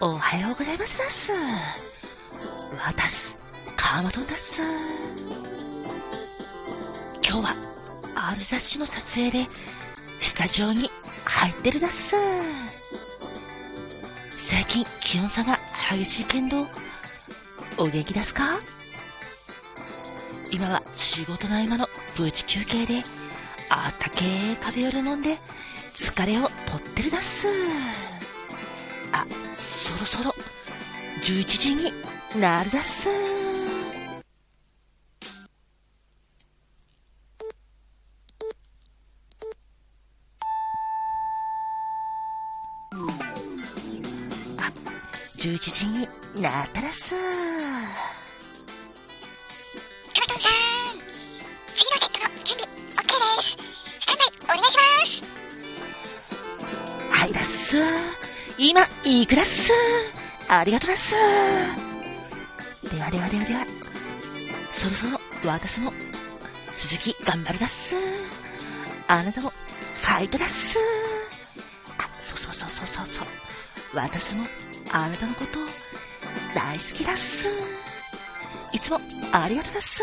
おはようございますだっす。わたす、カーマトンだっす。今日は、ある雑誌の撮影で、スタジオに入ってるだっす。最近気温差が激しいけんど、お元気ですか？今は仕事の合間のブチ休憩で、あったけーカフェオレ飲んで、疲れを取ってるだっす。あ、そろそろ、11時になるだっす。あ、11時になったらっす。カマトンさん次のセットの準備 OK ですスタンバイお願いしますはいだっす。今、行くだっす。ありがとうっす。ではではではでは。そろそろ、私も、続き頑張るだっす。あなたも、ファイトだっす。あ、そうそうそうそうそうそう。私も、あなたのこと、大好きだっす。いつも、ありがとうだっす。